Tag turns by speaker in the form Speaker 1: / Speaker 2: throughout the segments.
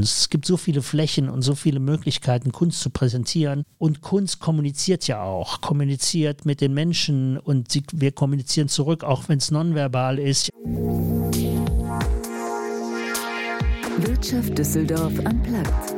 Speaker 1: Es gibt so viele Flächen und so viele Möglichkeiten, Kunst zu präsentieren. Und Kunst kommuniziert ja auch, kommuniziert mit den Menschen und sie, wir kommunizieren zurück, auch wenn es nonverbal ist.
Speaker 2: Wirtschaft Düsseldorf am Platz.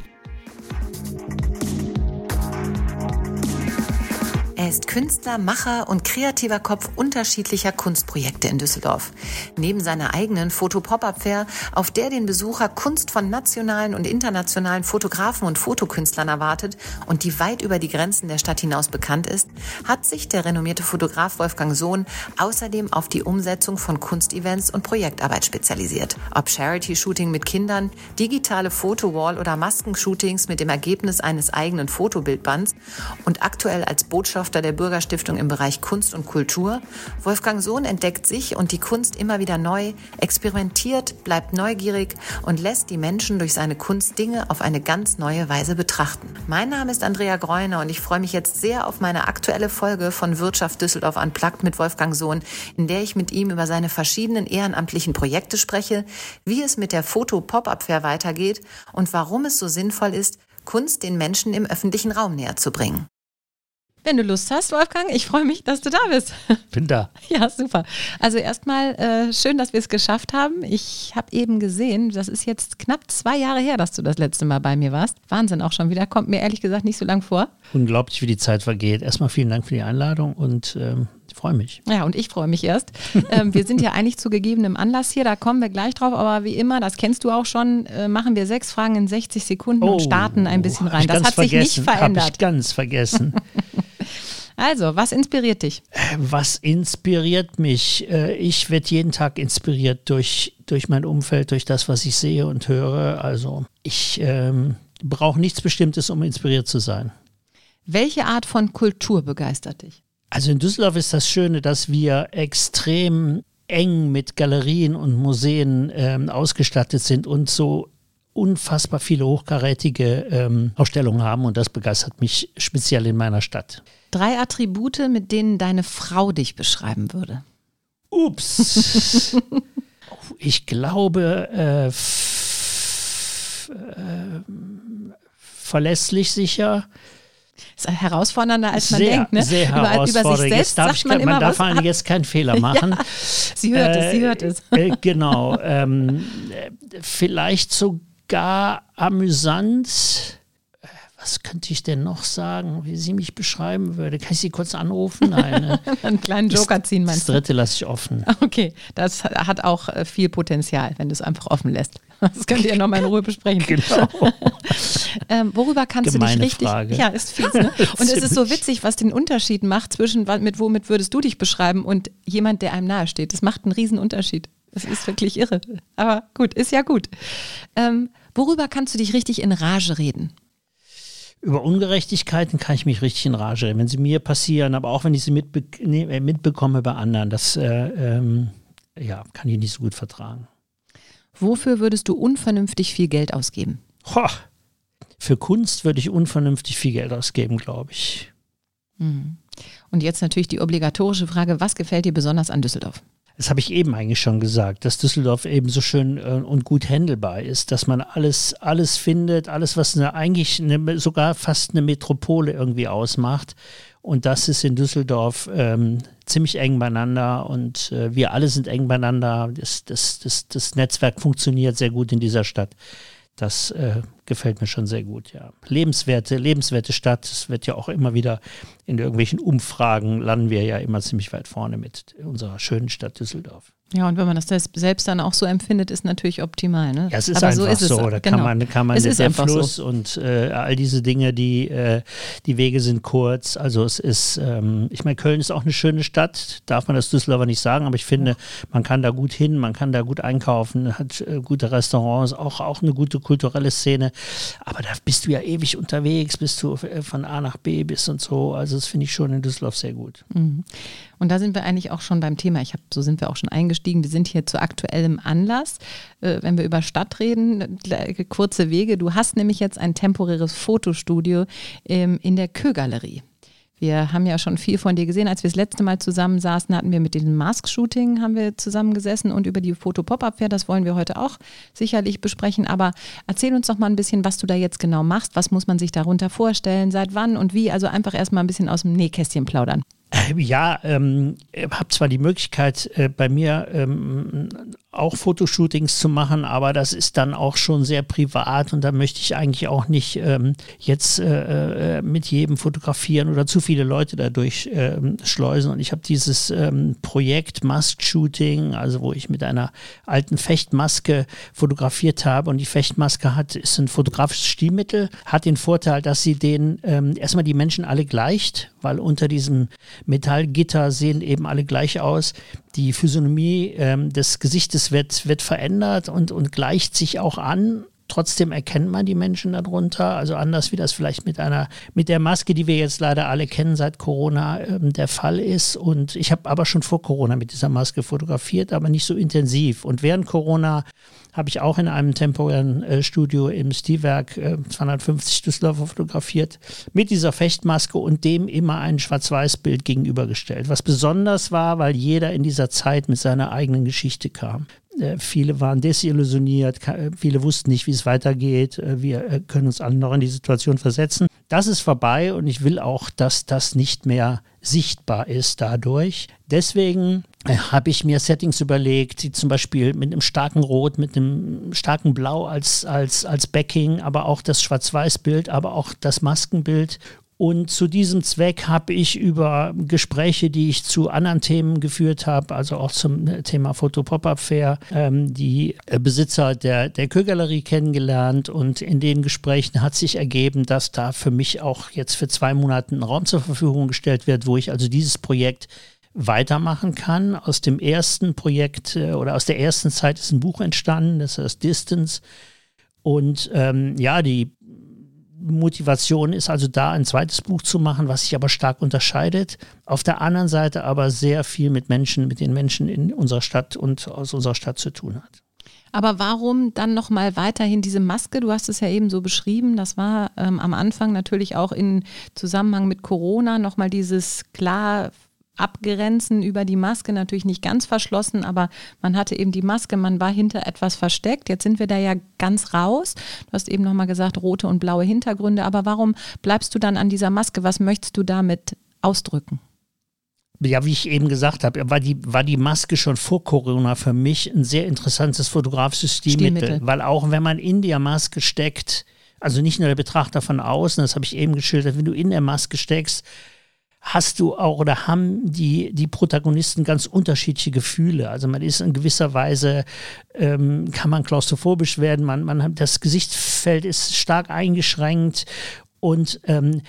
Speaker 3: Er ist Künstler, Macher und kreativer Kopf unterschiedlicher Kunstprojekte in Düsseldorf. Neben seiner eigenen Foto-Pop-Up-Fair, auf der den Besucher Kunst von nationalen und internationalen Fotografen und Fotokünstlern erwartet und die weit über die Grenzen der Stadt hinaus bekannt ist, hat sich der renommierte Fotograf Wolfgang Sohn außerdem auf die Umsetzung von Kunstevents und Projektarbeit spezialisiert. Ob Charity-Shooting mit Kindern, digitale Fotowall oder Maskenshootings mit dem Ergebnis eines eigenen Fotobildbands und aktuell als Botschafter Botschafter der Bürgerstiftung im Bereich Kunst und Kultur. Wolfgang Sohn entdeckt sich und die Kunst immer wieder neu, experimentiert, bleibt neugierig und lässt die Menschen durch seine Kunst Dinge auf eine ganz neue Weise betrachten. Mein Name ist Andrea Greuner und ich freue mich jetzt sehr auf meine aktuelle Folge von Wirtschaft Düsseldorf Unplugged mit Wolfgang Sohn, in der ich mit ihm über seine verschiedenen ehrenamtlichen Projekte spreche, wie es mit der Foto-Pop-Up-Fair weitergeht und warum es so sinnvoll ist, Kunst den Menschen im öffentlichen Raum näher zu bringen. Wenn du Lust hast, Wolfgang, ich freue mich, dass du da bist.
Speaker 1: Bin da.
Speaker 3: Ja, super. Also erstmal äh, schön, dass wir es geschafft haben. Ich habe eben gesehen, das ist jetzt knapp zwei Jahre her, dass du das letzte Mal bei mir warst. Wahnsinn auch schon wieder. Kommt mir ehrlich gesagt nicht so lang vor.
Speaker 1: Unglaublich, wie die Zeit vergeht. Erstmal vielen Dank für die Einladung und ähm, ich freue mich.
Speaker 3: Ja, und ich freue mich erst. ähm, wir sind ja eigentlich zu gegebenem Anlass hier, da kommen wir gleich drauf, aber wie immer, das kennst du auch schon, äh, machen wir sechs Fragen in 60 Sekunden oh, und starten ein bisschen rein. Das hat sich nicht verändert. Habe
Speaker 1: ich ganz vergessen.
Speaker 3: Also, was inspiriert dich?
Speaker 1: Was inspiriert mich? Äh, ich werde jeden Tag inspiriert durch, durch mein Umfeld, durch das, was ich sehe und höre. Also, ich ähm, brauche nichts Bestimmtes, um inspiriert zu sein.
Speaker 3: Welche Art von Kultur begeistert dich?
Speaker 1: Also in Düsseldorf ist das Schöne, dass wir extrem eng mit Galerien und Museen ähm, ausgestattet sind und so unfassbar viele hochkarätige ähm, Ausstellungen haben und das begeistert mich speziell in meiner Stadt.
Speaker 3: Drei Attribute, mit denen deine Frau dich beschreiben würde.
Speaker 1: Ups. ich glaube, äh, äh, verlässlich sicher.
Speaker 3: Ist herausfordernder, als man
Speaker 1: sehr,
Speaker 3: denkt. Ne?
Speaker 1: Sehr herausfordernd. Über, über sich selbst darf man, ich, immer, man darf was, jetzt keinen Fehler machen. ja,
Speaker 3: sie hört äh, es, sie hört es.
Speaker 1: Äh, genau. Ähm, vielleicht sogar amüsant was könnte ich denn noch sagen, wie sie mich beschreiben würde? Kann ich sie kurz anrufen? Nein. Ne?
Speaker 3: Einen kleinen Joker ziehen, meinst
Speaker 1: du? Das dritte lasse ich offen.
Speaker 3: Okay, das hat auch äh, viel Potenzial, wenn du es einfach offen lässt. Das könnt ihr nochmal in Ruhe besprechen.
Speaker 1: Genau.
Speaker 3: ähm, worüber kannst
Speaker 1: Gemeine
Speaker 3: du dich richtig.
Speaker 1: Frage.
Speaker 3: Ja, ist fies, ne? Und es ist so witzig, was den Unterschied macht zwischen, mit womit würdest du dich beschreiben und jemand, der einem nahe steht. Das macht einen riesen Unterschied. Das ist wirklich irre. Aber gut, ist ja gut. Ähm, worüber kannst du dich richtig in Rage reden?
Speaker 1: Über Ungerechtigkeiten kann ich mich richtig in Rage reden, wenn sie mir passieren, aber auch wenn ich sie mitbe nee, mitbekomme bei anderen. Das äh, ähm, ja, kann ich nicht so gut vertragen.
Speaker 3: Wofür würdest du unvernünftig viel Geld ausgeben?
Speaker 1: Ho, für Kunst würde ich unvernünftig viel Geld ausgeben, glaube ich.
Speaker 3: Mhm. Und jetzt natürlich die obligatorische Frage, was gefällt dir besonders an Düsseldorf?
Speaker 1: Das habe ich eben eigentlich schon gesagt, dass Düsseldorf eben so schön äh, und gut handelbar ist, dass man alles, alles findet, alles, was eine, eigentlich eine, sogar fast eine Metropole irgendwie ausmacht. Und das ist in Düsseldorf ähm, ziemlich eng beieinander und äh, wir alle sind eng beieinander. Das, das, das, das Netzwerk funktioniert sehr gut in dieser Stadt. Das äh, gefällt mir schon sehr gut, ja. Lebenswerte, lebenswerte Stadt. Es wird ja auch immer wieder in irgendwelchen Umfragen landen wir ja immer ziemlich weit vorne mit unserer schönen Stadt Düsseldorf.
Speaker 3: Ja, und wenn man das selbst dann auch so empfindet, ist natürlich optimal. Ne?
Speaker 1: Ja, es ist Aber einfach so. Ist so. Da genau. kann man, kann man es der Fluss so. und äh, all diese Dinge, die, äh, die Wege sind kurz. Also es ist, ähm, ich meine, Köln ist auch eine schöne Stadt, darf man das Düsseldorfer nicht sagen, aber ich finde, man kann da gut hin, man kann da gut einkaufen, hat äh, gute Restaurants, auch, auch eine gute kulturelle Szene. Aber da bist du ja ewig unterwegs, bis du äh, von A nach B bist und so. Also das finde ich schon in Düsseldorf sehr gut. Mhm.
Speaker 3: Und da sind wir eigentlich auch schon beim Thema. Ich habe, so sind wir auch schon eingestiegen. Wir sind hier zu aktuellem Anlass. Äh, wenn wir über Stadt reden, kurze Wege. Du hast nämlich jetzt ein temporäres Fotostudio ähm, in der Kö-Galerie. Wir haben ja schon viel von dir gesehen. Als wir das letzte Mal zusammen saßen, hatten wir mit diesem Mask-Shooting zusammengesessen und über die Foto-Pop-Up-Fair, das wollen wir heute auch sicherlich besprechen. Aber erzähl uns doch mal ein bisschen, was du da jetzt genau machst. Was muss man sich darunter vorstellen? Seit wann und wie? Also einfach erstmal ein bisschen aus dem Nähkästchen plaudern.
Speaker 1: Ja, ähm, habe zwar die Möglichkeit, äh, bei mir ähm, auch Fotoshootings zu machen, aber das ist dann auch schon sehr privat und da möchte ich eigentlich auch nicht ähm, jetzt äh, äh, mit jedem fotografieren oder zu viele Leute dadurch ähm, schleusen. Und ich habe dieses ähm, Projekt Mask Shooting, also wo ich mit einer alten Fechtmaske fotografiert habe und die Fechtmaske hat, ist ein fotografisches Stilmittel, hat den Vorteil, dass sie den ähm, erstmal die Menschen alle gleicht, weil unter diesem Metallgitter sehen eben alle gleich aus die Physiognomie ähm, des Gesichtes wird, wird verändert und, und gleicht sich auch an. Trotzdem erkennt man die Menschen darunter, also anders wie das vielleicht mit einer, mit der Maske, die wir jetzt leider alle kennen seit Corona, ähm, der Fall ist. Und ich habe aber schon vor Corona mit dieser Maske fotografiert, aber nicht so intensiv. Und während Corona habe ich auch in einem temporären äh, Studio im Stilwerk äh, 250 Düsseldorfer fotografiert, mit dieser Fechtmaske und dem immer ein Schwarz-Weiß-Bild gegenübergestellt. Was besonders war, weil jeder in dieser Zeit mit seiner eigenen Geschichte kam. Äh, viele waren desillusioniert, äh, viele wussten nicht, wie es weitergeht. Äh, wir können uns alle noch in die Situation versetzen. Das ist vorbei und ich will auch, dass das nicht mehr sichtbar ist dadurch. Deswegen habe ich mir Settings überlegt, die zum Beispiel mit einem starken Rot, mit einem starken Blau als, als, als Backing, aber auch das Schwarz-Weiß-Bild, aber auch das Maskenbild und zu diesem Zweck habe ich über Gespräche, die ich zu anderen Themen geführt habe, also auch zum Thema Foto-Pop-Up-Fair, ähm, die Besitzer der, der Kö-Galerie kennengelernt. Und in den Gesprächen hat sich ergeben, dass da für mich auch jetzt für zwei Monate ein Raum zur Verfügung gestellt wird, wo ich also dieses Projekt weitermachen kann. Aus dem ersten Projekt äh, oder aus der ersten Zeit ist ein Buch entstanden, das heißt Distance. Und ähm, ja, die Motivation ist also da, ein zweites Buch zu machen, was sich aber stark unterscheidet. Auf der anderen Seite aber sehr viel mit Menschen, mit den Menschen in unserer Stadt und aus unserer Stadt zu tun hat.
Speaker 3: Aber warum dann nochmal weiterhin diese Maske? Du hast es ja eben so beschrieben. Das war ähm, am Anfang natürlich auch in Zusammenhang mit Corona nochmal dieses klar abgrenzen über die Maske, natürlich nicht ganz verschlossen, aber man hatte eben die Maske, man war hinter etwas versteckt. Jetzt sind wir da ja ganz raus. Du hast eben nochmal gesagt, rote und blaue Hintergründe, aber warum bleibst du dann an dieser Maske? Was möchtest du damit ausdrücken?
Speaker 1: ja, wie ich eben gesagt habe, war die, war die Maske schon vor Corona für mich ein sehr interessantes fotografisches Stilmittel, Stilmittel. weil auch wenn man in der Maske steckt, also nicht nur der Betrachter von außen, das habe ich eben geschildert, wenn du in der Maske steckst, hast du auch oder haben die, die Protagonisten ganz unterschiedliche Gefühle. Also man ist in gewisser Weise, ähm, kann man klaustrophobisch werden, man, man das Gesichtsfeld ist stark eingeschränkt und ähm,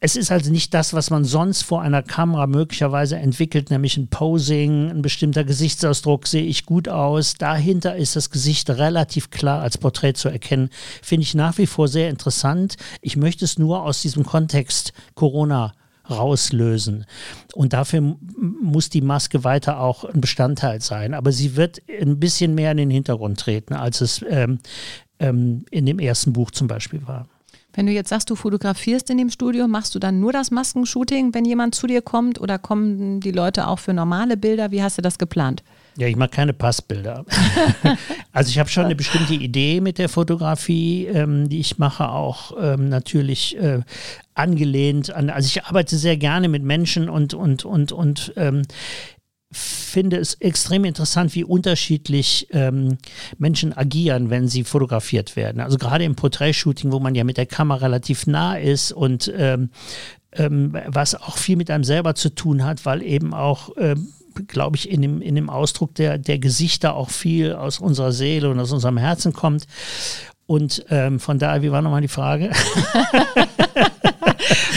Speaker 1: es ist also nicht das, was man sonst vor einer Kamera möglicherweise entwickelt, nämlich ein Posing, ein bestimmter Gesichtsausdruck, sehe ich gut aus. Dahinter ist das Gesicht relativ klar als Porträt zu erkennen. Finde ich nach wie vor sehr interessant. Ich möchte es nur aus diesem Kontext Corona rauslösen. Und dafür muss die Maske weiter auch ein Bestandteil sein. Aber sie wird ein bisschen mehr in den Hintergrund treten, als es ähm, ähm, in dem ersten Buch zum Beispiel war.
Speaker 3: Wenn du jetzt sagst, du fotografierst in dem Studio, machst du dann nur das Maskenshooting, wenn jemand zu dir kommt oder kommen die Leute auch für normale Bilder? Wie hast du das geplant?
Speaker 1: Ja, ich mache keine Passbilder. also ich habe schon eine bestimmte Idee mit der Fotografie, ähm, die ich mache, auch ähm, natürlich äh, angelehnt an, also ich arbeite sehr gerne mit Menschen und, und, und, und ähm, finde es extrem interessant, wie unterschiedlich ähm, Menschen agieren, wenn sie fotografiert werden. Also gerade im Porträtshooting, wo man ja mit der Kamera relativ nah ist und ähm, ähm, was auch viel mit einem selber zu tun hat, weil eben auch ähm, glaube ich, in dem, in dem Ausdruck der, der Gesichter auch viel aus unserer Seele und aus unserem Herzen kommt. Und ähm, von daher, wie war nochmal die Frage?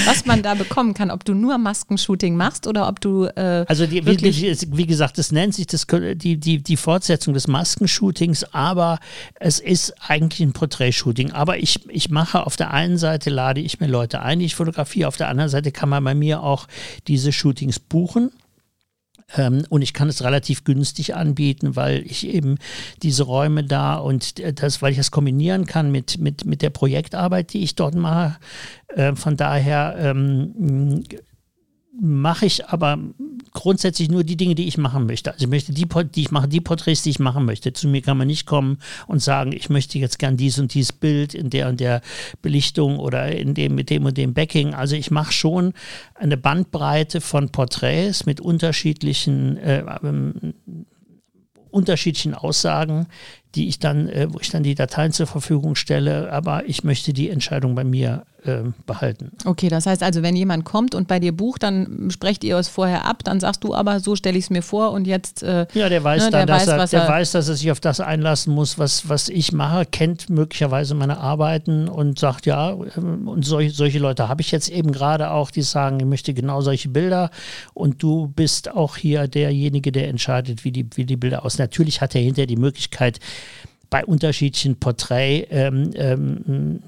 Speaker 3: was man da bekommen kann, ob du nur Maskenshooting machst oder ob du äh,
Speaker 1: Also die, wie, wie, gesagt, das nennt sich das, die, die, die Fortsetzung des Maskenshootings, aber es ist eigentlich ein Porträtshooting. Aber ich, ich mache auf der einen Seite, lade ich mir Leute ein, die ich fotografiere, auf der anderen Seite kann man bei mir auch diese Shootings buchen. Ähm, und ich kann es relativ günstig anbieten, weil ich eben diese Räume da und das, weil ich das kombinieren kann mit, mit, mit der Projektarbeit, die ich dort mache. Äh, von daher ähm, mache ich aber grundsätzlich nur die Dinge, die ich machen möchte. Also ich möchte die, die ich mache, die Porträts, die ich machen möchte. Zu mir kann man nicht kommen und sagen, ich möchte jetzt gern dies und dies Bild in der und der Belichtung oder in dem mit dem und dem Backing. Also ich mache schon eine Bandbreite von Porträts mit unterschiedlichen äh, ähm, unterschiedlichen Aussagen, die ich dann, äh, wo ich dann die Dateien zur Verfügung stelle, aber ich möchte die Entscheidung bei mir äh, behalten.
Speaker 3: Okay, das heißt also, wenn jemand kommt und bei dir bucht, dann sprecht ihr es vorher ab, dann sagst du aber, so stelle ich es mir vor und jetzt.
Speaker 1: Äh, ja, der weiß ne, dann, der, weiß, er, der er weiß, dass er sich auf das einlassen muss, was, was ich mache, kennt möglicherweise meine Arbeiten und sagt, ja, ähm, und solche, solche Leute habe ich jetzt eben gerade auch, die sagen, ich möchte genau solche Bilder und du bist auch hier derjenige, der entscheidet, wie die, wie die Bilder aussehen. Natürlich hat er hinterher die Möglichkeit, bei unterschiedlichen Porträt ähm, ähm,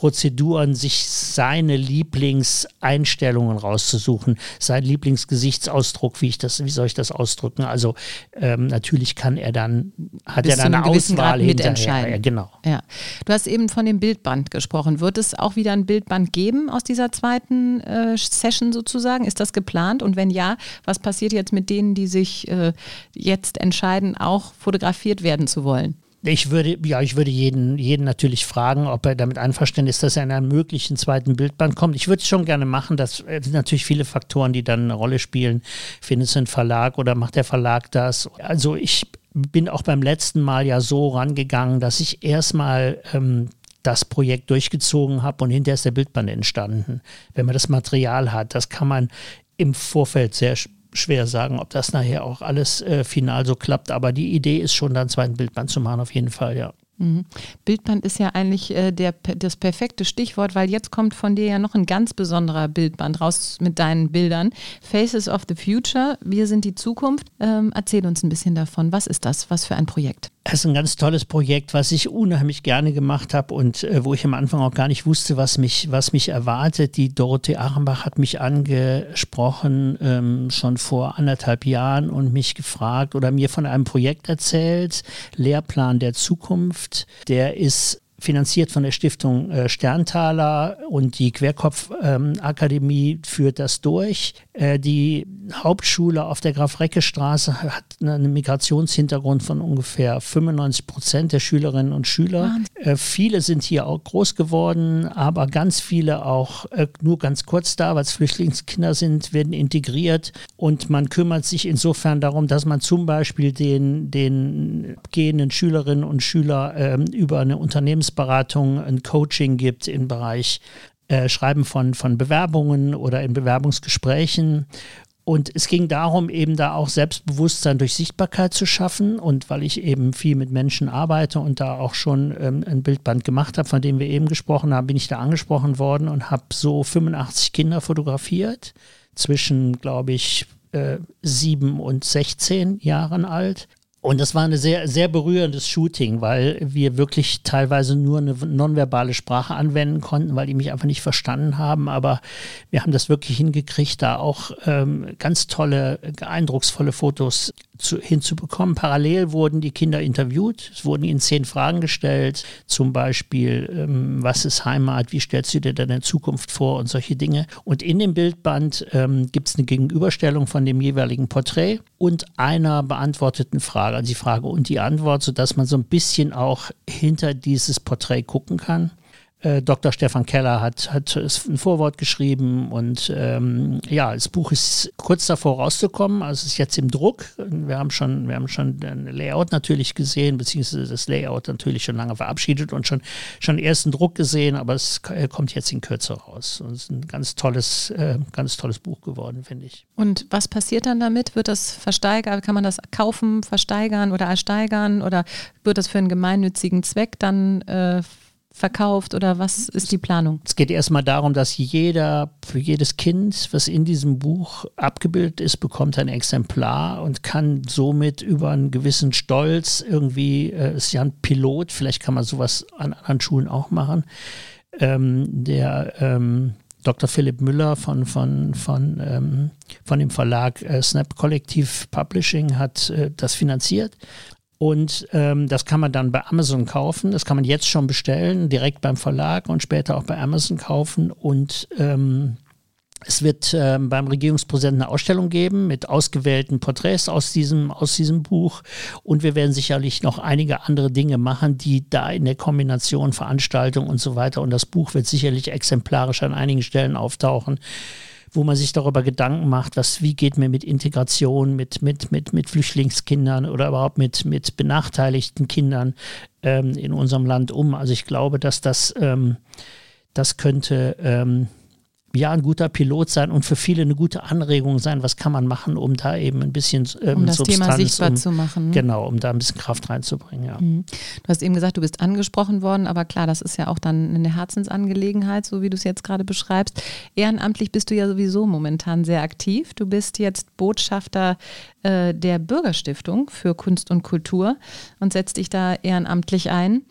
Speaker 1: Prozeduren, sich seine Lieblingseinstellungen rauszusuchen, sein Lieblingsgesichtsausdruck, wie ich das, wie soll ich das ausdrücken? Also ähm, natürlich kann er dann, hat Bis er dann eine Auswahl
Speaker 3: hinterher.
Speaker 1: Ja, genau.
Speaker 3: Ja. Du hast eben von dem Bildband gesprochen. Wird es auch wieder ein Bildband geben aus dieser zweiten äh, Session sozusagen? Ist das geplant? Und wenn ja, was passiert jetzt mit denen, die sich äh, jetzt entscheiden, auch fotografiert werden zu wollen?
Speaker 1: Ich würde, ja, ich würde jeden, jeden natürlich fragen, ob er damit einverstanden ist, dass er in einem möglichen zweiten Bildband kommt. Ich würde es schon gerne machen. Das äh, sind natürlich viele Faktoren, die dann eine Rolle spielen. Findet es ein Verlag oder macht der Verlag das? Also ich bin auch beim letzten Mal ja so rangegangen, dass ich erstmal ähm, das Projekt durchgezogen habe und hinterher ist der Bildband entstanden. Wenn man das Material hat, das kann man im Vorfeld sehr schwer sagen, ob das nachher auch alles äh, final so klappt. Aber die Idee ist schon, dann einen zweiten Bildband zu machen, auf jeden Fall, ja.
Speaker 3: Mhm. Bildband ist ja eigentlich äh, der, das perfekte Stichwort, weil jetzt kommt von dir ja noch ein ganz besonderer Bildband raus mit deinen Bildern. Faces of the Future, wir sind die Zukunft. Ähm, erzähl uns ein bisschen davon. Was ist das? Was für ein Projekt?
Speaker 1: Es ist ein ganz tolles Projekt, was ich unheimlich gerne gemacht habe und äh, wo ich am Anfang auch gar nicht wusste, was mich, was mich erwartet. Die Dorothee Achenbach hat mich angesprochen ähm, schon vor anderthalb Jahren und mich gefragt oder mir von einem Projekt erzählt, Lehrplan der Zukunft. Der ist finanziert von der Stiftung äh, Sterntaler und die Querkopfakademie ähm, führt das durch. Äh, die Hauptschule auf der Graf-Recke-Straße hat einen Migrationshintergrund von ungefähr 95 Prozent der Schülerinnen und Schüler. Äh, viele sind hier auch groß geworden, aber ganz viele auch äh, nur ganz kurz da, weil es Flüchtlingskinder sind, werden integriert und man kümmert sich insofern darum, dass man zum Beispiel den, den gehenden Schülerinnen und Schülern ähm, über eine Unternehmensberatung ein Coaching gibt im Bereich äh, Schreiben von, von Bewerbungen oder in Bewerbungsgesprächen. Und es ging darum, eben da auch Selbstbewusstsein durch Sichtbarkeit zu schaffen. Und weil ich eben viel mit Menschen arbeite und da auch schon ähm, ein Bildband gemacht habe, von dem wir eben gesprochen haben, bin ich da angesprochen worden und habe so 85 Kinder fotografiert, zwischen, glaube ich, äh, sieben und 16 Jahren alt. Und das war ein sehr, sehr berührendes Shooting, weil wir wirklich teilweise nur eine nonverbale Sprache anwenden konnten, weil die mich einfach nicht verstanden haben. Aber wir haben das wirklich hingekriegt, da auch ähm, ganz tolle, eindrucksvolle Fotos zu, hinzubekommen. Parallel wurden die Kinder interviewt. Es wurden ihnen zehn Fragen gestellt, zum Beispiel, ähm, was ist Heimat, wie stellst du dir deine Zukunft vor und solche Dinge. Und in dem Bildband ähm, gibt es eine Gegenüberstellung von dem jeweiligen Porträt und einer beantworteten Frage, also die Frage und die Antwort, sodass man so ein bisschen auch hinter dieses Porträt gucken kann. Äh, Dr. Stefan Keller hat, hat ein Vorwort geschrieben und ähm, ja, das Buch ist kurz davor rauszukommen, also ist jetzt im Druck. Wir haben schon, wir haben schon ein Layout natürlich gesehen, beziehungsweise das Layout natürlich schon lange verabschiedet und schon, schon ersten Druck gesehen, aber es kommt jetzt in Kürze raus. Und es ist ein ganz tolles, äh, ganz tolles Buch geworden, finde ich.
Speaker 3: Und was passiert dann damit? Wird das versteigert? Kann man das kaufen, versteigern oder ersteigern oder wird das für einen gemeinnützigen Zweck dann äh, verkauft oder was ist die Planung?
Speaker 1: Es geht erstmal darum, dass jeder, für jedes Kind, was in diesem Buch abgebildet ist, bekommt ein Exemplar und kann somit über einen gewissen Stolz irgendwie, äh, ist ja ein Pilot, vielleicht kann man sowas an anderen Schulen auch machen, ähm, der ähm, Dr. Philipp Müller von, von, von, ähm, von dem Verlag äh, Snap Collective Publishing hat äh, das finanziert. Und ähm, das kann man dann bei Amazon kaufen. Das kann man jetzt schon bestellen, direkt beim Verlag und später auch bei Amazon kaufen. Und ähm, es wird ähm, beim Regierungspräsidenten eine Ausstellung geben mit ausgewählten Porträts aus diesem, aus diesem Buch. Und wir werden sicherlich noch einige andere Dinge machen, die da in der Kombination Veranstaltung und so weiter. Und das Buch wird sicherlich exemplarisch an einigen Stellen auftauchen wo man sich darüber Gedanken macht, was, wie geht mir mit Integration, mit, mit, mit, mit Flüchtlingskindern oder überhaupt mit, mit benachteiligten Kindern ähm, in unserem Land um. Also ich glaube, dass das, ähm, das könnte ähm, ja ein guter Pilot sein und für viele eine gute Anregung sein, was kann man machen, um da eben ein bisschen
Speaker 3: ähm, um das Substanz, Thema sichtbar um, zu machen.
Speaker 1: Genau, um da ein bisschen Kraft reinzubringen. Ja.
Speaker 3: Mhm. Du hast eben gesagt, du bist angesprochen worden, aber klar, das ist ja auch dann eine Herzensangelegenheit, so wie du es jetzt gerade beschreibst. Ehrenamtlich bist du ja sowieso momentan sehr aktiv. Du bist jetzt Botschafter äh, der Bürgerstiftung für Kunst und Kultur und setzt dich da ehrenamtlich ein.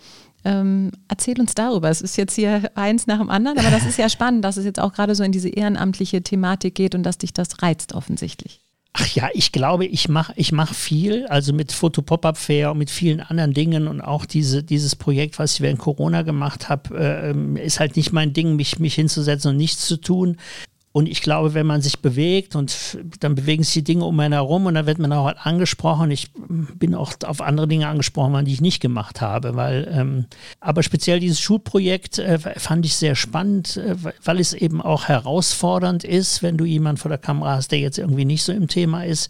Speaker 3: Ähm, erzähl uns darüber. Es ist jetzt hier eins nach dem anderen, aber das ist ja spannend, dass es jetzt auch gerade so in diese ehrenamtliche Thematik geht und dass dich das reizt offensichtlich.
Speaker 1: Ach ja, ich glaube, ich mache ich mach viel, also mit Foto Pop-Up Fair und mit vielen anderen Dingen und auch diese, dieses Projekt, was ich während Corona gemacht habe, äh, ist halt nicht mein Ding, mich, mich hinzusetzen und nichts zu tun. Und ich glaube, wenn man sich bewegt und dann bewegen sich die Dinge um einen herum und dann wird man auch halt angesprochen. Ich bin auch auf andere Dinge angesprochen worden, die ich nicht gemacht habe. Weil, ähm, aber speziell dieses Schulprojekt äh, fand ich sehr spannend, äh, weil es eben auch herausfordernd ist, wenn du jemanden vor der Kamera hast, der jetzt irgendwie nicht so im Thema ist.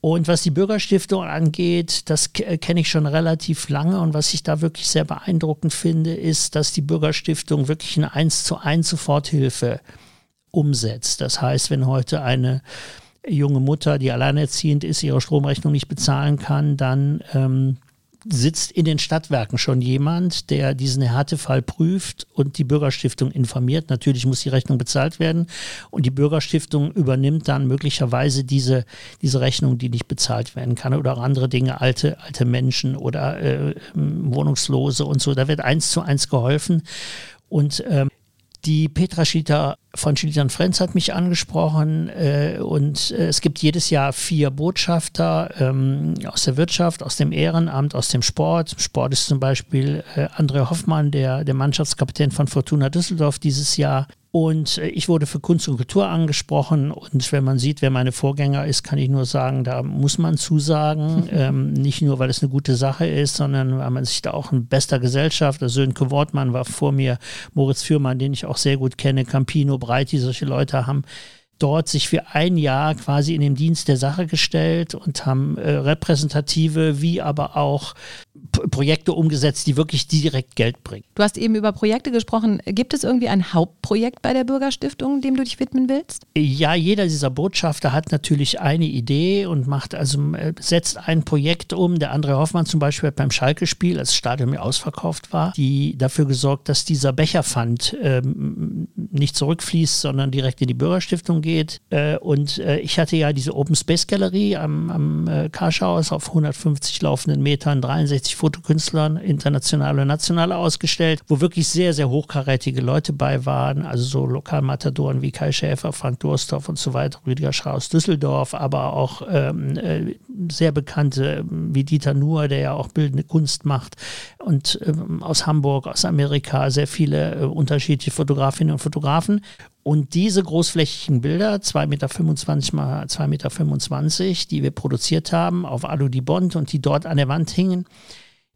Speaker 1: Und was die Bürgerstiftung angeht, das äh, kenne ich schon relativ lange. Und was ich da wirklich sehr beeindruckend finde, ist, dass die Bürgerstiftung wirklich eine 1 zu 1 Soforthilfe umsetzt. Das heißt, wenn heute eine junge Mutter, die alleinerziehend ist, ihre Stromrechnung nicht bezahlen kann, dann ähm, sitzt in den Stadtwerken schon jemand, der diesen Härtefall prüft und die Bürgerstiftung informiert. Natürlich muss die Rechnung bezahlt werden und die Bürgerstiftung übernimmt dann möglicherweise diese, diese Rechnung, die nicht bezahlt werden kann oder auch andere Dinge, alte, alte Menschen oder äh, Wohnungslose und so. Da wird eins zu eins geholfen. Und ähm, die Petra Schieter von Schlittern Frenz hat mich angesprochen äh, und äh, es gibt jedes Jahr vier Botschafter ähm, aus der Wirtschaft, aus dem Ehrenamt, aus dem Sport. Sport ist zum Beispiel äh, André Hoffmann, der, der Mannschaftskapitän von Fortuna Düsseldorf dieses Jahr. Und äh, ich wurde für Kunst und Kultur angesprochen. Und wenn man sieht, wer meine Vorgänger ist, kann ich nur sagen, da muss man zusagen. ähm, nicht nur, weil es eine gute Sache ist, sondern weil man sich da auch in bester Gesellschaft, der Sönke Wortmann war vor mir, Moritz Fürmann, den ich auch sehr gut kenne, Campino, Breiti, solche Leute haben dort sich für ein Jahr quasi in den Dienst der Sache gestellt und haben äh, repräsentative wie aber auch Projekte umgesetzt, die wirklich direkt Geld bringen.
Speaker 3: Du hast eben über Projekte gesprochen. Gibt es irgendwie ein Hauptprojekt bei der Bürgerstiftung, dem du dich widmen willst?
Speaker 1: Ja, jeder dieser Botschafter hat natürlich eine Idee und macht also äh, setzt ein Projekt um. Der André Hoffmann zum Beispiel hat beim Schalke-Spiel, als das Stadion mir ausverkauft war, die dafür gesorgt, dass dieser Becherpfand ähm, nicht zurückfließt, sondern direkt in die Bürgerstiftung geht. Äh, und äh, ich hatte ja diese Open Space Galerie am, am äh, Karschhaus auf 150 laufenden Metern, 63 Fotokünstlern, internationale und nationale ausgestellt, wo wirklich sehr, sehr hochkarätige Leute bei waren, also so Lokalmatadoren wie Kai Schäfer, Frank Durstorf und so weiter, Rüdiger Schra aus Düsseldorf, aber auch ähm, äh, sehr bekannte wie Dieter Nuhr, der ja auch bildende Kunst macht und ähm, aus Hamburg, aus Amerika, sehr viele äh, unterschiedliche Fotografinnen und Fotografen. Und diese großflächigen Bilder, 2,25 Meter mal 2,25 Meter, die wir produziert haben auf Alu di Bond und die dort an der Wand hingen,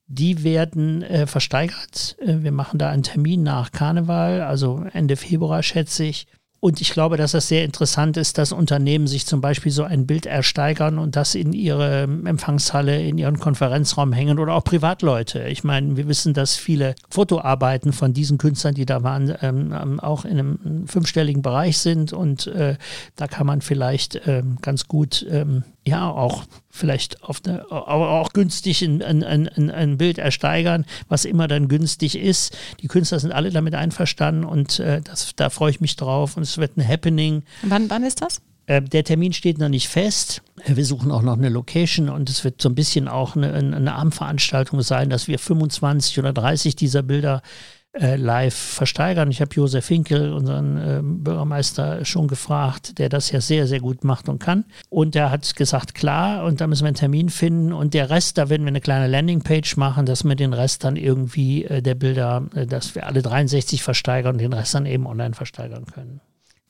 Speaker 1: die werden äh, versteigert. Äh, wir machen da einen Termin nach Karneval, also Ende Februar schätze ich. Und ich glaube, dass das sehr interessant ist, dass Unternehmen sich zum Beispiel so ein Bild ersteigern und das in ihre Empfangshalle, in ihren Konferenzraum hängen oder auch Privatleute. Ich meine, wir wissen, dass viele Fotoarbeiten von diesen Künstlern, die da waren, ähm, ähm auch in einem fünfstelligen Bereich sind und äh, da kann man vielleicht ähm, ganz gut ähm, ja, auch vielleicht auf eine, aber auch günstig ein, ein, ein, ein Bild ersteigern, was immer dann günstig ist. Die Künstler sind alle damit einverstanden und äh, das, da freue ich mich drauf und es wird ein Happening.
Speaker 3: Wann, wann ist das?
Speaker 1: Äh, der Termin steht noch nicht fest. Wir suchen auch noch eine Location und es wird so ein bisschen auch eine, eine Abendveranstaltung sein, dass wir 25 oder 30 dieser Bilder äh, live versteigern. Ich habe Josef Finkel, unseren äh, Bürgermeister, schon gefragt, der das ja sehr, sehr gut macht und kann. Und er hat gesagt, klar, und da müssen wir einen Termin finden. Und der Rest, da werden wir eine kleine Landingpage machen, dass wir den Rest dann irgendwie äh, der Bilder, äh, dass wir alle 63 versteigern und den Rest dann eben online versteigern können.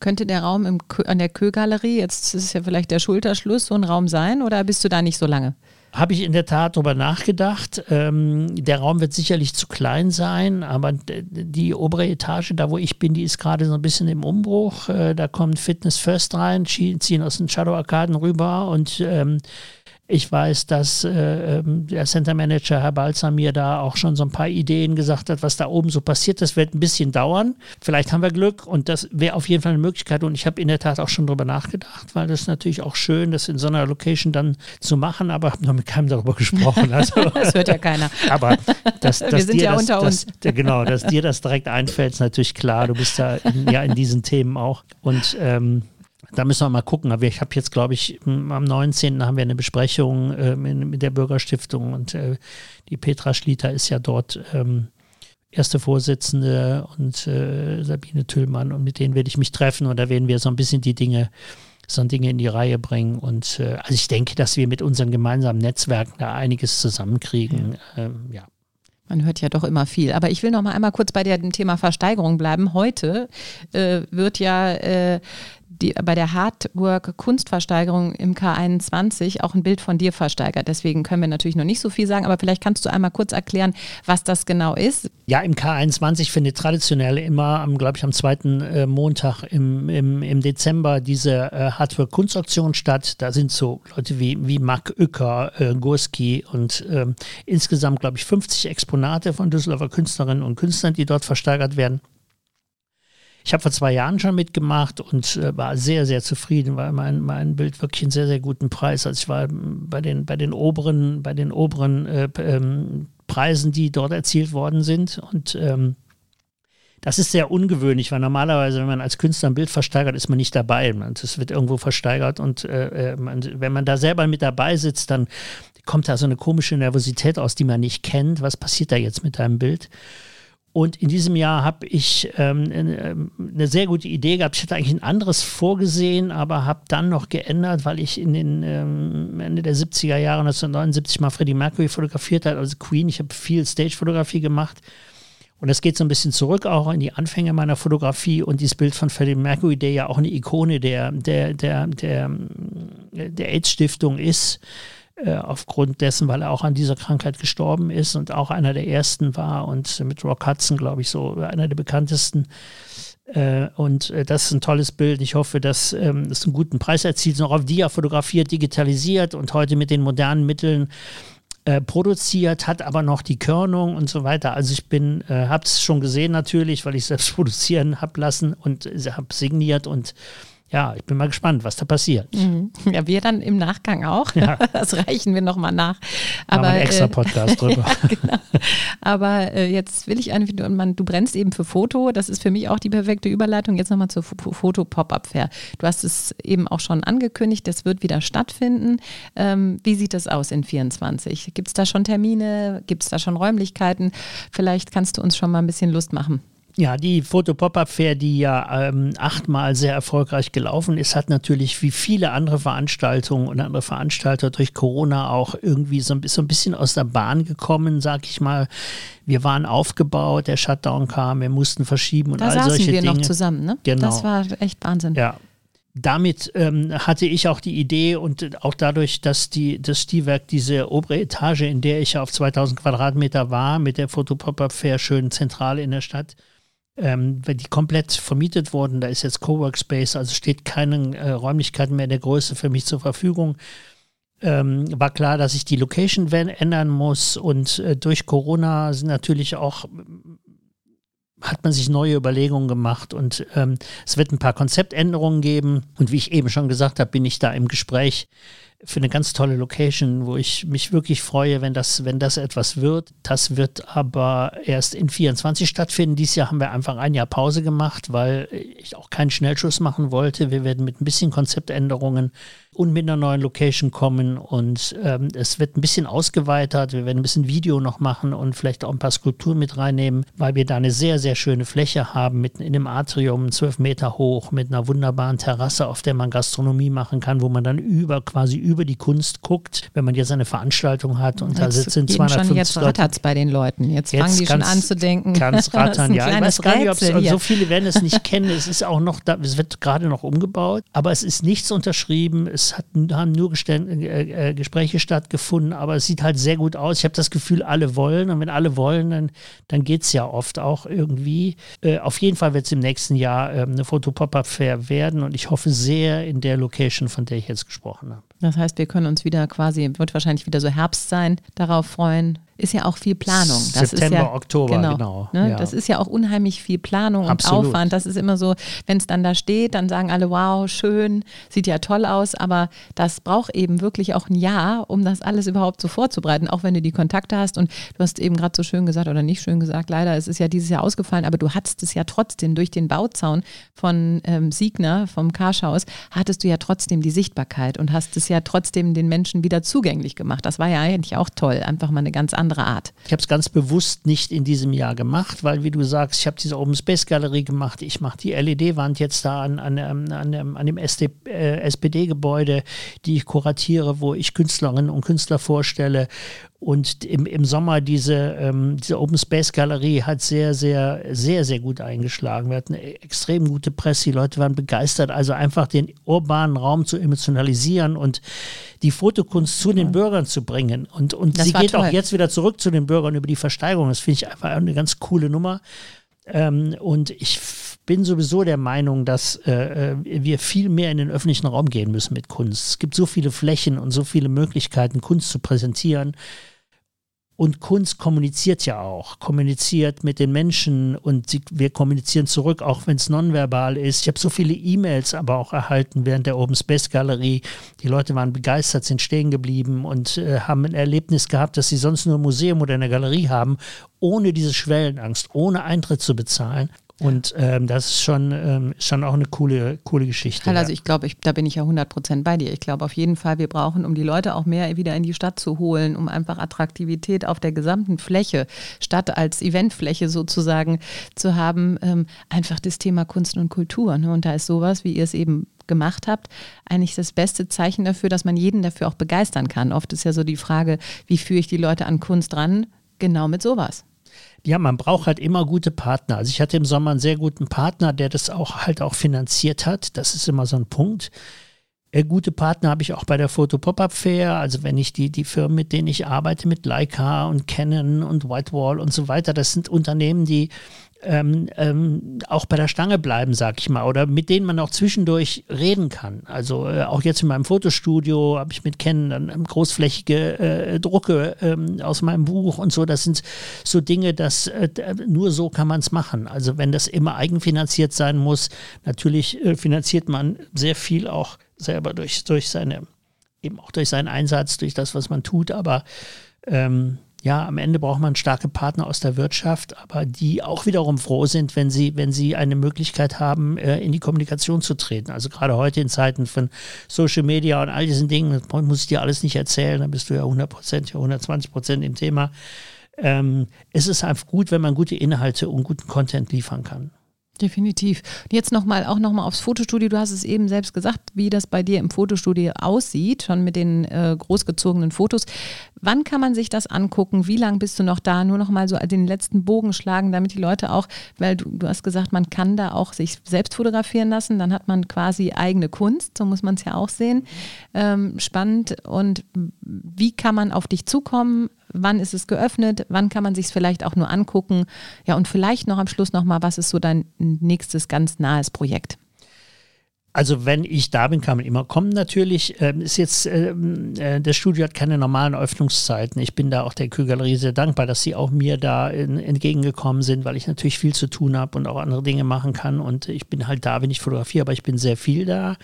Speaker 3: Könnte der Raum im, an der Kö-Galerie, jetzt ist ja vielleicht der Schulterschluss, so ein Raum sein oder bist du da nicht so lange?
Speaker 1: Habe ich in der Tat darüber nachgedacht. Ähm, der Raum wird sicherlich zu klein sein, aber die obere Etage, da wo ich bin, die ist gerade so ein bisschen im Umbruch. Äh, da kommt Fitness First rein, ziehen aus den Shadow Arkaden rüber und ähm, ich weiß, dass äh, ähm, der Center Manager Herr Balzer mir da auch schon so ein paar Ideen gesagt hat, was da oben so passiert. Das wird ein bisschen dauern. Vielleicht haben wir Glück und das wäre auf jeden Fall eine Möglichkeit. Und ich habe in der Tat auch schon drüber nachgedacht, weil das ist natürlich auch schön, das in so einer Location dann zu machen, aber habe noch mit keinem darüber gesprochen.
Speaker 3: Also, das hört ja keiner.
Speaker 1: Aber dass, dass
Speaker 3: wir sind ja
Speaker 1: das,
Speaker 3: unter
Speaker 1: das, uns. genau, dass dir das direkt einfällt, ist natürlich klar. Du bist ja in, ja in diesen Themen auch. Und ähm, da müssen wir mal gucken. Aber ich habe jetzt, glaube ich, am 19. haben wir eine Besprechung äh, mit der Bürgerstiftung und äh, die Petra Schlieter ist ja dort ähm, erste Vorsitzende und äh, Sabine Tüllmann und mit denen werde ich mich treffen und da werden wir so ein bisschen die Dinge so Dinge in die Reihe bringen. Und äh, also ich denke, dass wir mit unseren gemeinsamen Netzwerken da einiges zusammenkriegen. Ja. Ähm, ja.
Speaker 3: Man hört ja doch immer viel. Aber ich will noch mal einmal kurz bei dem Thema Versteigerung bleiben. Heute äh, wird ja äh, die, bei der Hardwork Kunstversteigerung im K21 auch ein Bild von dir versteigert. Deswegen können wir natürlich noch nicht so viel sagen, aber vielleicht kannst du einmal kurz erklären, was das genau ist.
Speaker 1: Ja, im K21 findet traditionell immer, glaube ich, am zweiten äh, Montag im, im, im Dezember diese äh, Hardwork Kunstauktion statt. Da sind so Leute wie, wie Mark Uecker, äh, Gurski und ähm, insgesamt, glaube ich, 50 Exponate von Düsseldorfer Künstlerinnen und Künstlern, die dort versteigert werden. Ich habe vor zwei Jahren schon mitgemacht und äh, war sehr, sehr zufrieden, weil mein, mein Bild wirklich einen sehr, sehr guten Preis. Also ich war bei den, bei den oberen, bei den oberen äh, ähm, Preisen, die dort erzielt worden sind. Und ähm, das ist sehr ungewöhnlich, weil normalerweise, wenn man als Künstler ein Bild versteigert, ist man nicht dabei. Es wird irgendwo versteigert und äh, äh, man, wenn man da selber mit dabei sitzt, dann kommt da so eine komische Nervosität aus, die man nicht kennt. Was passiert da jetzt mit deinem Bild? Und in diesem Jahr habe ich ähm, ähm, eine sehr gute Idee gehabt. Ich hatte eigentlich ein anderes vorgesehen, aber habe dann noch geändert, weil ich in den ähm, Ende der 70er Jahre 1979 mal Freddie Mercury fotografiert habe, also Queen. Ich habe viel Stage-Fotografie gemacht. Und das geht so ein bisschen zurück auch in die Anfänge meiner Fotografie und dieses Bild von Freddie Mercury, der ja auch eine Ikone der, der, der, der, der AIDS-Stiftung ist äh, aufgrund dessen, weil er auch an dieser Krankheit gestorben ist und auch einer der ersten war und mit Rock Hudson, glaube ich, so einer der bekanntesten. Äh, und äh, das ist ein tolles Bild. Ich hoffe, dass ähm, es einen guten Preis erzielt, noch auf Dia fotografiert, digitalisiert und heute mit den modernen Mitteln produziert, hat aber noch die Körnung und so weiter. Also ich bin, äh, habe es schon gesehen natürlich, weil ich selbst produzieren habe lassen und habe signiert und ja, ich bin mal gespannt, was da passiert.
Speaker 3: Mhm. Ja, wir dann im Nachgang auch. Ja. Das reichen wir nochmal nach.
Speaker 1: Aber ein extra äh, Podcast drüber.
Speaker 3: ja, genau. Aber äh, jetzt will ich einfach, man, du brennst eben für Foto. Das ist für mich auch die perfekte Überleitung. Jetzt nochmal zur Foto-Pop-Up-Fair. Du hast es eben auch schon angekündigt, das wird wieder stattfinden. Ähm, wie sieht das aus in 24? Gibt es da schon Termine? Gibt es da schon Räumlichkeiten? Vielleicht kannst du uns schon mal ein bisschen Lust machen.
Speaker 1: Ja, die Foto-Pop-Up-Fair, die ja ähm, achtmal sehr erfolgreich gelaufen ist, hat natürlich wie viele andere Veranstaltungen und andere Veranstalter durch Corona auch irgendwie so, so ein bisschen aus der Bahn gekommen, sag ich mal. Wir waren aufgebaut, der Shutdown kam, wir mussten verschieben und
Speaker 3: da
Speaker 1: all solche
Speaker 3: Dinge. Saßen
Speaker 1: wir
Speaker 3: noch zusammen, ne?
Speaker 1: Genau.
Speaker 3: Das war echt Wahnsinn.
Speaker 1: Ja, damit ähm, hatte ich auch die Idee und auch dadurch, dass die, das Stilwerk diese obere Etage, in der ich auf 2000 Quadratmeter war, mit der Fotopop-Up Fair schön zentral in der Stadt, ähm, die komplett vermietet wurden. Da ist jetzt Coworkspace, also steht keine äh, Räumlichkeiten mehr der Größe für mich zur Verfügung. Ähm, war klar, dass ich die Location ändern muss und äh, durch Corona sind natürlich auch hat man sich neue Überlegungen gemacht und ähm, es wird ein paar Konzeptänderungen geben und wie ich eben schon gesagt habe, bin ich da im Gespräch für eine ganz tolle Location, wo ich mich wirklich freue, wenn das, wenn das etwas wird. Das wird aber erst in 24 stattfinden. Dieses Jahr haben wir einfach ein Jahr Pause gemacht, weil ich auch keinen Schnellschuss machen wollte. Wir werden mit ein bisschen Konzeptänderungen und mit einer neuen Location kommen und ähm, es wird ein bisschen ausgeweitet. Wir werden ein bisschen Video noch machen und vielleicht auch ein paar Skulpturen mit reinnehmen, weil wir da eine sehr, sehr schöne Fläche haben, mitten in dem Atrium, zwölf Meter hoch, mit einer wunderbaren Terrasse, auf der man Gastronomie machen kann, wo man dann über, quasi über die Kunst guckt, wenn man jetzt eine Veranstaltung hat und jetzt da sitzen 250
Speaker 3: schon, Jetzt rattert es bei den Leuten. Jetzt, jetzt fangen die schon an zu denken.
Speaker 1: Ganz rattern, ja. Ich weiß gar nicht, ob so viele werden es nicht kennen. Es ist auch noch da, es wird gerade noch umgebaut, aber es ist nichts unterschrieben. Es hat, haben nur äh, äh, Gespräche stattgefunden, aber es sieht halt sehr gut aus. Ich habe das Gefühl, alle wollen und wenn alle wollen, dann, dann geht es ja oft auch irgendwie. Äh, auf jeden Fall wird es im nächsten Jahr äh, eine Foto-Pop-Up-Fair werden und ich hoffe sehr in der Location, von der ich jetzt gesprochen habe.
Speaker 3: Das heißt, wir können uns wieder quasi, wird wahrscheinlich wieder so Herbst sein, darauf freuen ist ja auch viel Planung.
Speaker 1: Das September,
Speaker 3: ja,
Speaker 1: Oktober, genau. genau
Speaker 3: ne? ja. Das ist ja auch unheimlich viel Planung und Absolut. Aufwand. Das ist immer so, wenn es dann da steht, dann sagen alle, wow, schön, sieht ja toll aus, aber das braucht eben wirklich auch ein Jahr, um das alles überhaupt so vorzubereiten, auch wenn du die Kontakte hast. Und du hast eben gerade so schön gesagt oder nicht schön gesagt, leider, es ist ja dieses Jahr ausgefallen, aber du hattest es ja trotzdem durch den Bauzaun von ähm, Siegner, vom Karschhaus, hattest du ja trotzdem die Sichtbarkeit und hast es ja trotzdem den Menschen wieder zugänglich gemacht. Das war ja eigentlich auch toll, einfach mal eine ganz andere andere Art.
Speaker 1: Ich habe es ganz bewusst nicht in diesem Jahr gemacht, weil, wie du sagst, ich habe diese Open Space Galerie gemacht. Ich mache die LED-Wand jetzt da an, an, an, an dem SD, äh, SPD-Gebäude, die ich kuratiere, wo ich Künstlerinnen und Künstler vorstelle. Und im, im Sommer diese, ähm, diese Open Space Galerie hat sehr, sehr, sehr, sehr gut eingeschlagen. Wir hatten eine extrem gute Presse, die Leute waren begeistert. Also einfach den urbanen Raum zu emotionalisieren und die Fotokunst zu den Bürgern zu bringen. Und, und sie geht toll. auch jetzt wieder zurück zu den Bürgern über die Versteigerung. Das finde ich einfach eine ganz coole Nummer. Ähm, und ich bin sowieso der Meinung, dass äh, äh, wir viel mehr in den öffentlichen Raum gehen müssen mit Kunst. Es gibt so viele Flächen und so viele Möglichkeiten, Kunst zu präsentieren. Und Kunst kommuniziert ja auch, kommuniziert mit den Menschen und sie, wir kommunizieren zurück, auch wenn es nonverbal ist. Ich habe so viele E-Mails aber auch erhalten während der Open Space Galerie. Die Leute waren begeistert, sind stehen geblieben und äh, haben ein Erlebnis gehabt, das sie sonst nur im Museum oder in der Galerie haben, ohne diese Schwellenangst, ohne Eintritt zu bezahlen. Und ähm, das ist schon, ähm, schon auch eine coole, coole Geschichte.
Speaker 3: Also ich glaube, ich, da bin ich ja 100 Prozent bei dir. Ich glaube auf jeden Fall, wir brauchen, um die Leute auch mehr wieder in die Stadt zu holen, um einfach Attraktivität auf der gesamten Fläche, Stadt als Eventfläche sozusagen zu haben, ähm, einfach das Thema Kunst und Kultur. Ne? Und da ist sowas, wie ihr es eben gemacht habt, eigentlich das beste Zeichen dafür, dass man jeden dafür auch begeistern kann. Oft ist ja so die Frage, wie führe ich die Leute an Kunst ran? Genau mit sowas
Speaker 1: ja, man braucht halt immer gute Partner. Also ich hatte im Sommer einen sehr guten Partner, der das auch halt auch finanziert hat. Das ist immer so ein Punkt. Äh, gute Partner habe ich auch bei der Foto Pop-Up Fair. Also wenn ich die, die Firmen, mit denen ich arbeite, mit Leica und Canon und Whitewall und so weiter, das sind Unternehmen, die ähm, ähm, auch bei der Stange bleiben, sag ich mal, oder mit denen man auch zwischendurch reden kann. Also äh, auch jetzt in meinem Fotostudio habe ich mit Ken dann ähm, großflächige äh, Drucke ähm, aus meinem Buch und so. Das sind so Dinge, dass äh, nur so kann man es machen. Also wenn das immer eigenfinanziert sein muss, natürlich äh, finanziert man sehr viel auch selber durch, durch seine, eben auch durch seinen Einsatz, durch das, was man tut, aber ähm, ja, am Ende braucht man starke Partner aus der Wirtschaft, aber die auch wiederum froh sind, wenn sie, wenn sie eine Möglichkeit haben, äh, in die Kommunikation zu treten. Also gerade heute in Zeiten von Social Media und all diesen Dingen, das muss ich dir alles nicht erzählen, da bist du ja 100 Prozent, ja 120 Prozent im Thema. Ähm, es ist einfach gut, wenn man gute Inhalte und guten Content liefern kann.
Speaker 3: Definitiv. Jetzt nochmal, auch nochmal aufs Fotostudio. Du hast es eben selbst gesagt, wie das bei dir im Fotostudio aussieht, schon mit den äh, großgezogenen Fotos. Wann kann man sich das angucken? Wie lange bist du noch da? Nur noch mal so den letzten Bogen schlagen, damit die Leute auch, weil du, du hast gesagt, man kann da auch sich selbst fotografieren lassen. Dann hat man quasi eigene Kunst, so muss man es ja auch sehen. Ähm, spannend. Und wie kann man auf dich zukommen? Wann ist es geöffnet? Wann kann man sich es vielleicht auch nur angucken? Ja, und vielleicht noch am Schluss noch mal, was ist so dein nächstes ganz nahes Projekt?
Speaker 1: Also wenn ich da bin, kann man immer kommen natürlich. Ähm, ist jetzt, ähm, äh, das Studio hat keine normalen Öffnungszeiten. Ich bin da auch der Kühlgalerie sehr dankbar, dass sie auch mir da in, entgegengekommen sind, weil ich natürlich viel zu tun habe und auch andere Dinge machen kann. Und ich bin halt da, wenn ich fotografiere, aber ich bin sehr viel da.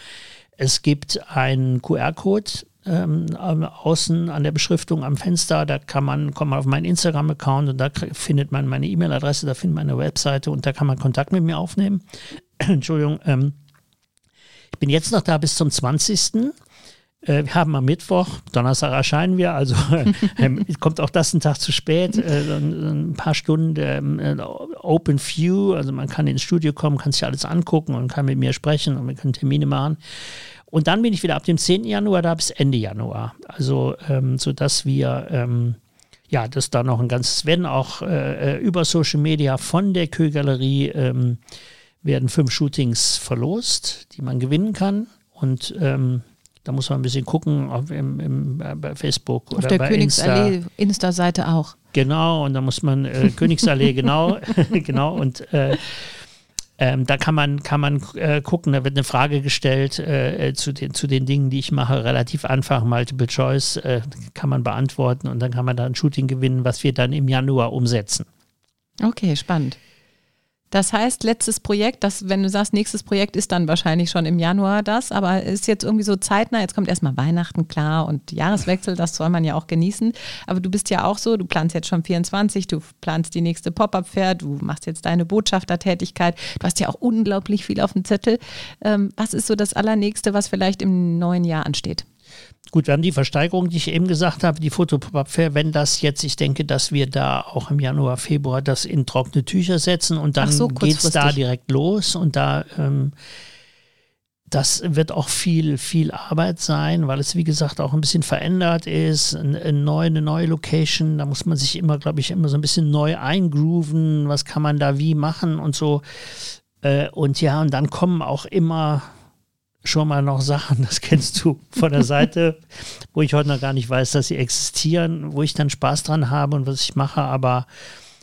Speaker 1: Es gibt einen QR-Code ähm, außen an der Beschriftung am Fenster. Da kann man, kommt man auf meinen Instagram-Account und da findet man meine E-Mail-Adresse, da findet man eine Webseite und da kann man Kontakt mit mir aufnehmen. Entschuldigung. Ähm, ich bin jetzt noch da bis zum 20. Äh, wir haben am Mittwoch, Donnerstag erscheinen wir, also ähm, kommt auch das ein Tag zu spät, äh, ein paar Stunden ähm, äh, Open View, also man kann ins Studio kommen, kann sich alles angucken und kann mit mir sprechen und wir können Termine machen. Und dann bin ich wieder ab dem 10. Januar da bis Ende Januar. Also, ähm, sodass wir, ähm, ja, das da noch ein ganzes, werden auch äh, äh, über Social Media von der Kö-Galerie ähm, werden fünf Shootings verlost, die man gewinnen kann. Und ähm, da muss man ein bisschen gucken auf, im, im, äh, bei Facebook
Speaker 3: Auf
Speaker 1: oder
Speaker 3: der
Speaker 1: bei
Speaker 3: Königsallee Insta-Seite auch.
Speaker 1: Genau, und da muss man äh, Königsallee, genau, genau, und äh, ähm, da kann man, kann man äh, gucken, da wird eine Frage gestellt äh, zu, den, zu den Dingen, die ich mache, relativ einfach, Multiple Choice, äh, kann man beantworten und dann kann man da ein Shooting gewinnen, was wir dann im Januar umsetzen.
Speaker 3: Okay, spannend. Das heißt, letztes Projekt, das, wenn du sagst, nächstes Projekt ist dann wahrscheinlich schon im Januar das, aber ist jetzt irgendwie so zeitnah, jetzt kommt erstmal Weihnachten, klar, und Jahreswechsel, das soll man ja auch genießen. Aber du bist ja auch so, du planst jetzt schon 24, du planst die nächste Pop-Up-Fair, du machst jetzt deine Botschaftertätigkeit, du hast ja auch unglaublich viel auf dem Zettel. Ähm, was ist so das Allernächste, was vielleicht im neuen Jahr ansteht?
Speaker 1: Gut, wir haben die Versteigerung, die ich eben gesagt habe, die Fotopop-Up-Fair, wenn das jetzt, ich denke, dass wir da auch im Januar, Februar das in trockene Tücher setzen und dann
Speaker 3: so,
Speaker 1: geht es da direkt los und da ähm, das wird auch viel, viel Arbeit sein, weil es, wie gesagt, auch ein bisschen verändert ist. Eine, eine neue, eine neue Location, da muss man sich immer, glaube ich, immer so ein bisschen neu eingrooven. Was kann man da wie machen und so. Äh, und ja, und dann kommen auch immer schon mal noch Sachen, das kennst du von der Seite, wo ich heute noch gar nicht weiß, dass sie existieren, wo ich dann Spaß dran habe und was ich mache, aber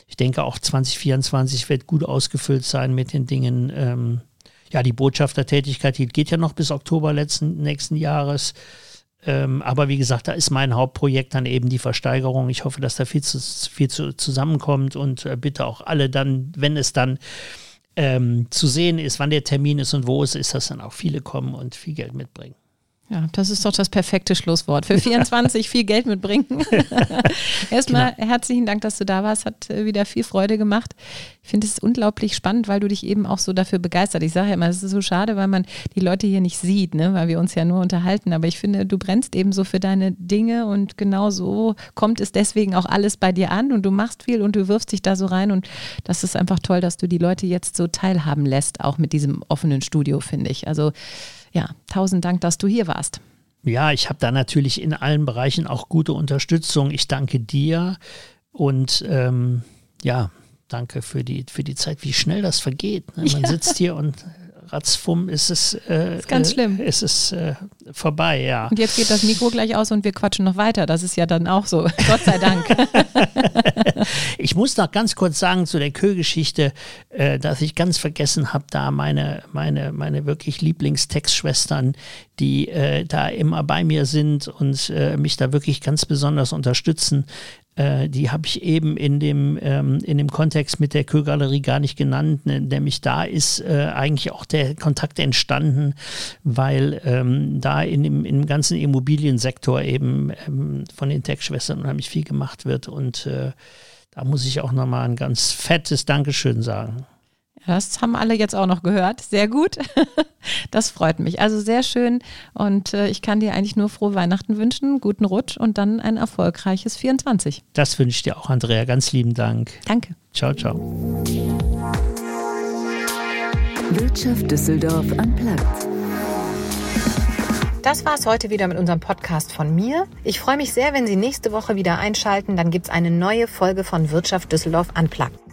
Speaker 1: ich denke auch 2024 wird gut ausgefüllt sein mit den Dingen. Ähm, ja, die Botschaftertätigkeit, die geht ja noch bis Oktober letzten, nächsten Jahres. Ähm, aber wie gesagt, da ist mein Hauptprojekt dann eben die Versteigerung. Ich hoffe, dass da viel, zu, viel zu, zusammenkommt und äh, bitte auch alle dann, wenn es dann ähm, zu sehen ist, wann der Termin ist und wo es ist, dass dann auch viele kommen und viel Geld mitbringen.
Speaker 3: Ja, das ist doch das perfekte Schlusswort. Für 24 viel Geld mitbringen. Erstmal herzlichen Dank, dass du da warst. Hat äh, wieder viel Freude gemacht. Ich finde es unglaublich spannend, weil du dich eben auch so dafür begeistert. Ich sage ja immer, es ist so schade, weil man die Leute hier nicht sieht, ne? weil wir uns ja nur unterhalten. Aber ich finde, du brennst eben so für deine Dinge und genau so kommt es deswegen auch alles bei dir an und du machst viel und du wirfst dich da so rein. Und das ist einfach toll, dass du die Leute jetzt so teilhaben lässt, auch mit diesem offenen Studio, finde ich. Also ja, tausend Dank, dass du hier warst.
Speaker 1: Ja, ich habe da natürlich in allen Bereichen auch gute Unterstützung. Ich danke dir und ähm, ja, danke für die, für die Zeit, wie schnell das vergeht. Ne? Man
Speaker 3: Ja.
Speaker 1: sitzt hier und ratzfumm ist es, äh,
Speaker 3: Ist ganz
Speaker 1: äh,
Speaker 3: schlimm.
Speaker 1: Ist es äh, vorbei, ja.
Speaker 3: Und jetzt geht das Mikro gleich aus und wir quatschen noch weiter. Das ist ja dann auch so. Gott sei Dank.
Speaker 1: Ich muss noch ganz kurz sagen zu der Kö-Geschichte, äh, dass ich ganz vergessen habe, da meine, meine, meine wirklich Lieblingstextschwestern, die äh, da immer bei mir sind und äh, mich da wirklich ganz besonders unterstützen, äh, die habe ich eben in dem, ähm, in dem Kontext mit der Kö-Galerie gar nicht genannt, ne, nämlich da ist äh, eigentlich auch der Kontakt entstanden, weil ähm, da in dem, im ganzen Immobiliensektor eben ähm, von den Tech-Schwestern unheimlich viel gemacht wird und äh, da muss ich auch nochmal ein ganz fettes Dankeschön sagen.
Speaker 3: Das haben alle jetzt auch noch gehört. Sehr gut. Das freut mich. Also sehr schön. Und äh, ich kann dir eigentlich nur frohe Weihnachten wünschen, guten Rutsch und dann ein erfolgreiches 24.
Speaker 1: Das wünsche ich dir auch, Andrea. Ganz lieben Dank.
Speaker 3: Danke.
Speaker 1: Ciao, ciao.
Speaker 2: Wirtschaft Düsseldorf am Platz.
Speaker 4: Das war's heute wieder mit unserem Podcast von mir. Ich freue mich sehr, wenn Sie nächste Woche wieder einschalten. Dann gibt's eine neue Folge von Wirtschaft Düsseldorf Unplugged.